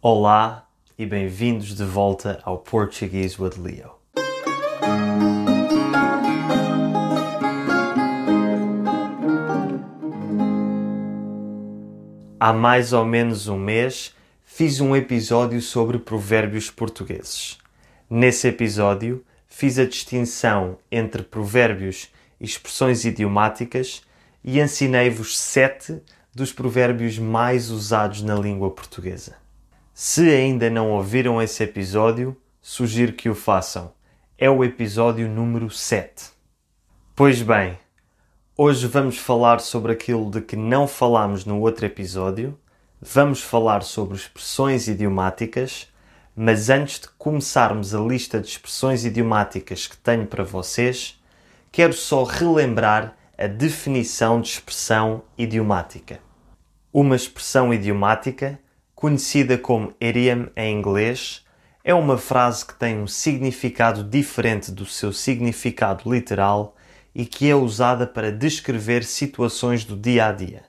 Olá e bem-vindos de volta ao Portuguese with Leo. Há mais ou menos um mês fiz um episódio sobre provérbios portugueses. Nesse episódio fiz a distinção entre provérbios e expressões idiomáticas e ensinei-vos sete dos provérbios mais usados na língua portuguesa. Se ainda não ouviram esse episódio, sugiro que o façam. É o episódio número 7. Pois bem, hoje vamos falar sobre aquilo de que não falámos no outro episódio, vamos falar sobre expressões idiomáticas, mas antes de começarmos a lista de expressões idiomáticas que tenho para vocês, quero só relembrar a definição de expressão idiomática. Uma expressão idiomática, conhecida como idiom em inglês, é uma frase que tem um significado diferente do seu significado literal e que é usada para descrever situações do dia a dia.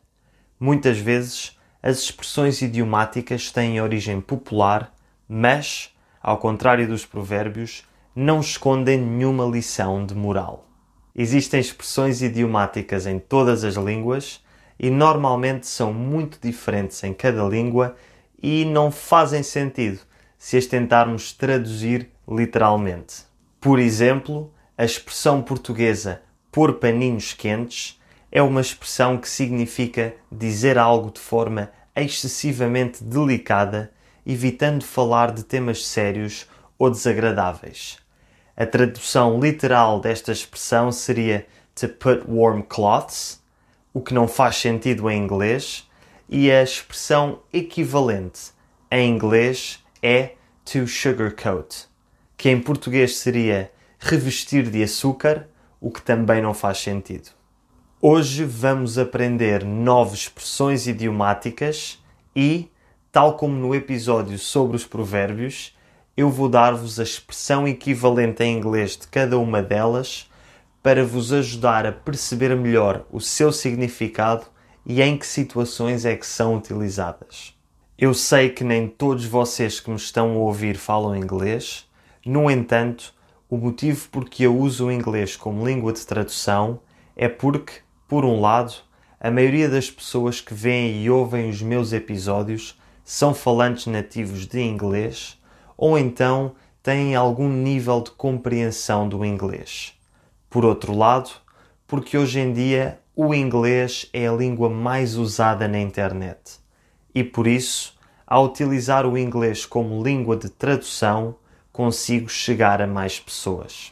Muitas vezes, as expressões idiomáticas têm origem popular, mas, ao contrário dos provérbios, não escondem nenhuma lição de moral. Existem expressões idiomáticas em todas as línguas e normalmente são muito diferentes em cada língua e não fazem sentido se as tentarmos traduzir literalmente. Por exemplo, a expressão portuguesa pôr paninhos quentes é uma expressão que significa dizer algo de forma excessivamente delicada, evitando falar de temas sérios ou desagradáveis. A tradução literal desta expressão seria to put warm cloths, o que não faz sentido em inglês, e a expressão equivalente em inglês é to sugarcoat, que em português seria revestir de açúcar, o que também não faz sentido. Hoje vamos aprender nove expressões idiomáticas e, tal como no episódio sobre os provérbios, eu vou dar-vos a expressão equivalente em inglês de cada uma delas para vos ajudar a perceber melhor o seu significado e em que situações é que são utilizadas. Eu sei que nem todos vocês que me estão a ouvir falam inglês, no entanto, o motivo por que eu uso o inglês como língua de tradução é porque, por um lado, a maioria das pessoas que veem e ouvem os meus episódios são falantes nativos de inglês ou então têm algum nível de compreensão do inglês. Por outro lado, porque hoje em dia o inglês é a língua mais usada na internet e por isso, ao utilizar o inglês como língua de tradução, consigo chegar a mais pessoas.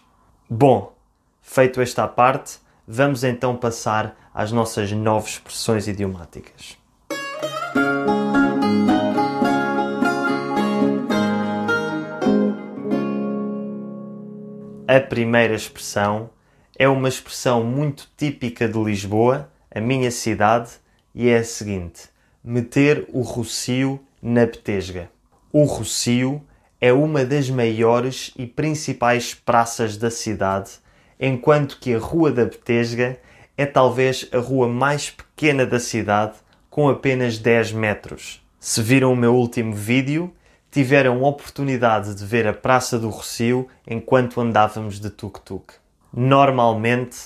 Bom, feito esta parte, vamos então passar às nossas nove expressões idiomáticas. A primeira expressão é uma expressão muito típica de Lisboa, a minha cidade, e é a seguinte: meter o rocio na petesga. O rocio é uma das maiores e principais praças da cidade, enquanto que a Rua da Betesga é talvez a rua mais pequena da cidade, com apenas 10 metros. Se viram o meu último vídeo, tiveram a oportunidade de ver a Praça do Rocio enquanto andávamos de tuk-tuk. Normalmente,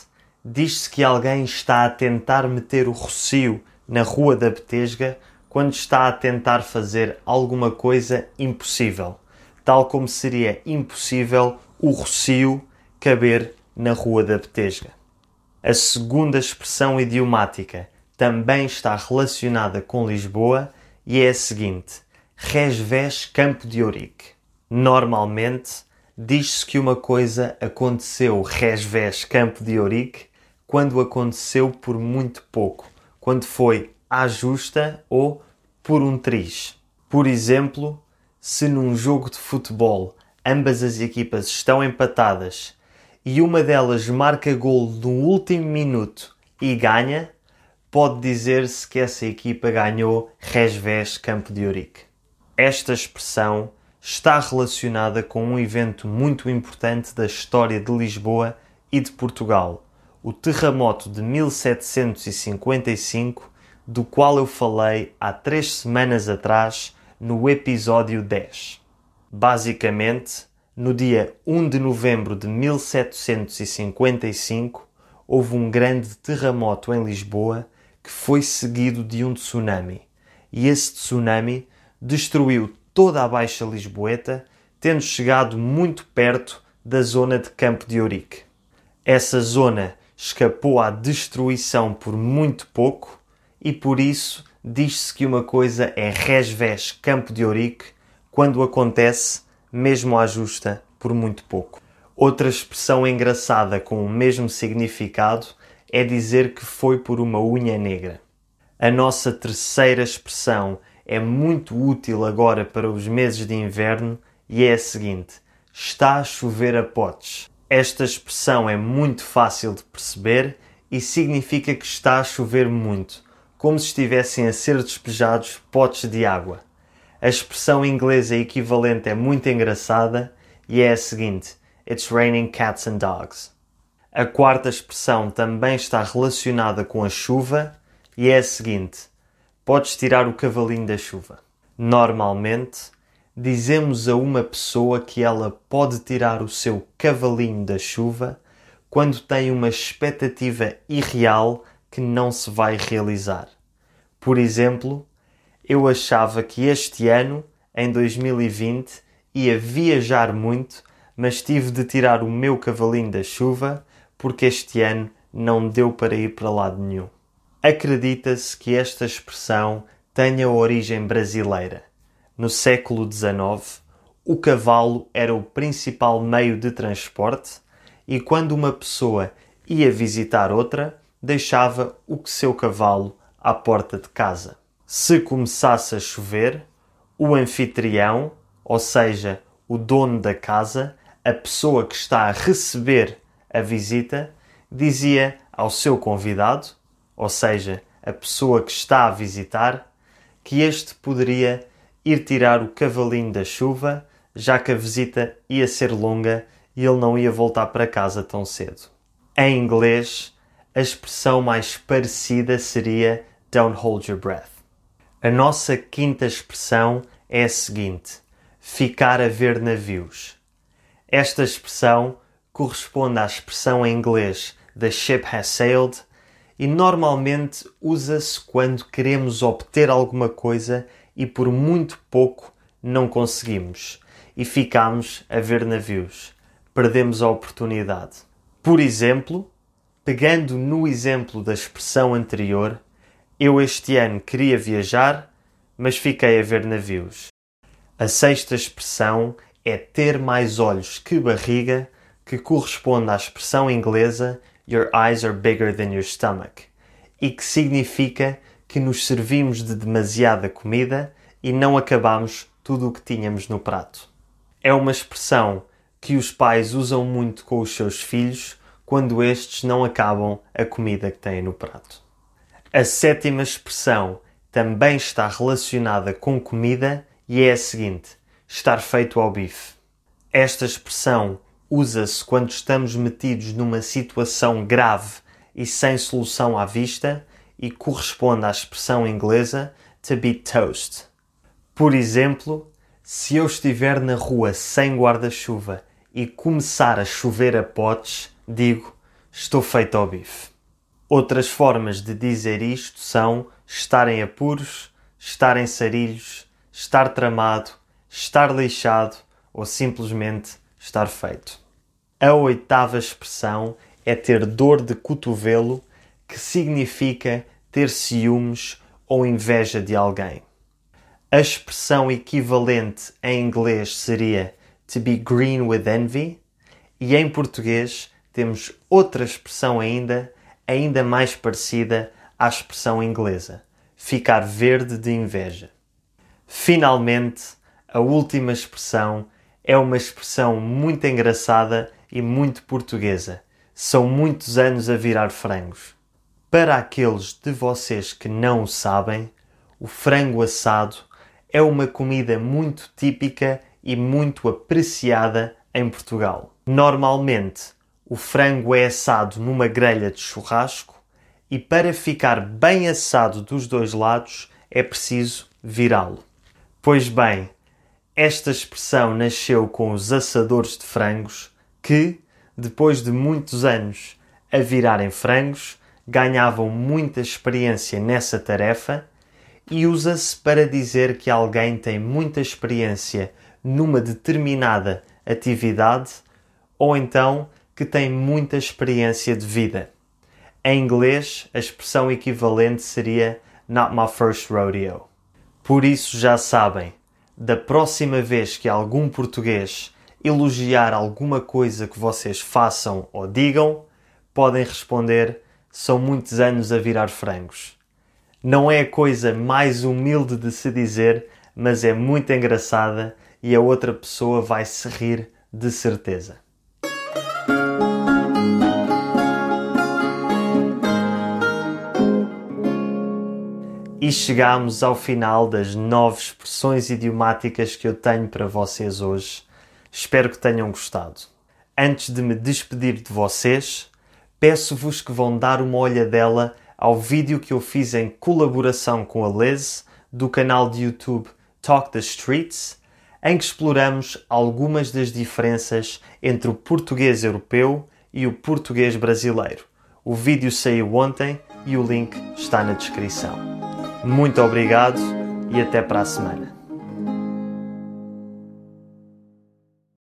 diz-se que alguém está a tentar meter o rocio na Rua da Betesga quando está a tentar fazer alguma coisa impossível, tal como seria impossível o rocio caber na Rua da Betesga. A segunda expressão idiomática também está relacionada com Lisboa e é a seguinte: Resvés Campo de Ourique. Normalmente, diz-se que uma coisa aconteceu resvés campo de Ourique quando aconteceu por muito pouco, quando foi à justa ou por um triz. Por exemplo, se num jogo de futebol ambas as equipas estão empatadas e uma delas marca gol no último minuto e ganha, pode dizer-se que essa equipa ganhou resvés campo de Ourique. Esta expressão está relacionada com um evento muito importante da história de Lisboa e de Portugal, o terremoto de 1755, do qual eu falei há três semanas atrás no episódio 10. Basicamente, no dia 1 de novembro de 1755, houve um grande terremoto em Lisboa que foi seguido de um tsunami. E esse tsunami destruiu toda a Baixa Lisboeta, tendo chegado muito perto da zona de Campo de Ourique. Essa zona escapou à destruição por muito pouco e por isso diz-se que uma coisa é resvés Campo de Ourique quando acontece mesmo à justa por muito pouco. Outra expressão engraçada com o mesmo significado é dizer que foi por uma unha negra. A nossa terceira expressão é muito útil agora para os meses de inverno e é a seguinte: está a chover a potes. Esta expressão é muito fácil de perceber e significa que está a chover muito, como se estivessem a ser despejados potes de água. A expressão inglesa equivalente é muito engraçada e é a seguinte: It's raining cats and dogs. A quarta expressão também está relacionada com a chuva e é a seguinte: Podes tirar o cavalinho da chuva. Normalmente, dizemos a uma pessoa que ela pode tirar o seu cavalinho da chuva quando tem uma expectativa irreal que não se vai realizar. Por exemplo, eu achava que este ano, em 2020, ia viajar muito, mas tive de tirar o meu cavalinho da chuva porque este ano não deu para ir para lado nenhum. Acredita-se que esta expressão tenha origem brasileira no século XIX, o cavalo era o principal meio de transporte e quando uma pessoa ia visitar outra, deixava o seu cavalo à porta de casa. Se começasse a chover, o anfitrião, ou seja, o dono da casa, a pessoa que está a receber a visita, dizia ao seu convidado, ou seja, a pessoa que está a visitar, que este poderia ir tirar o cavalinho da chuva, já que a visita ia ser longa e ele não ia voltar para casa tão cedo. Em inglês, a expressão mais parecida seria Don't hold your breath. A nossa quinta expressão é a seguinte: ficar a ver navios. Esta expressão corresponde à expressão em inglês The ship has sailed e normalmente usa-se quando queremos obter alguma coisa e por muito pouco não conseguimos e ficamos a ver navios. Perdemos a oportunidade. Por exemplo, pegando no exemplo da expressão anterior, eu este ano queria viajar, mas fiquei a ver navios. A sexta expressão é ter mais olhos que barriga, que corresponde à expressão inglesa Your eyes are bigger than your stomach, e que significa que nos servimos de demasiada comida e não acabamos tudo o que tínhamos no prato. É uma expressão que os pais usam muito com os seus filhos quando estes não acabam a comida que têm no prato. A sétima expressão também está relacionada com comida e é a seguinte: estar feito ao bife. Esta expressão usa-se quando estamos metidos numa situação grave e sem solução à vista e corresponde à expressão inglesa to be toast. Por exemplo, se eu estiver na rua sem guarda-chuva e começar a chover a potes, digo estou feito ao bife. Outras formas de dizer isto são estar em apuros, estar em sarilhos, estar tramado, estar lixado ou simplesmente estar feito. A oitava expressão é ter dor de cotovelo, que significa ter ciúmes ou inveja de alguém. A expressão equivalente em inglês seria to be green with envy, e em português temos outra expressão ainda, ainda mais parecida à expressão inglesa, ficar verde de inveja. Finalmente, a última expressão é uma expressão muito engraçada e muito portuguesa. São muitos anos a virar frangos. Para aqueles de vocês que não o sabem, o frango assado é uma comida muito típica e muito apreciada em Portugal. Normalmente, o frango é assado numa grelha de churrasco e para ficar bem assado dos dois lados é preciso virá-lo. Pois bem, esta expressão nasceu com os assadores de frangos que, depois de muitos anos a virarem frangos, ganhavam muita experiência nessa tarefa e usa-se para dizer que alguém tem muita experiência numa determinada atividade ou então que tem muita experiência de vida. Em inglês, a expressão equivalente seria Not my first rodeo. Por isso já sabem, da próxima vez que algum português elogiar alguma coisa que vocês façam ou digam, podem responder: são muitos anos a virar frangos. Não é a coisa mais humilde de se dizer, mas é muito engraçada e a outra pessoa vai se rir de certeza. E chegamos ao final das nove expressões idiomáticas que eu tenho para vocês hoje. Espero que tenham gostado. Antes de me despedir de vocês, peço-vos que vão dar uma olhadela ao vídeo que eu fiz em colaboração com a Liz do canal de YouTube Talk the Streets, em que exploramos algumas das diferenças entre o português europeu e o português brasileiro. O vídeo saiu ontem e o link está na descrição. Muito obrigado e até para a semana.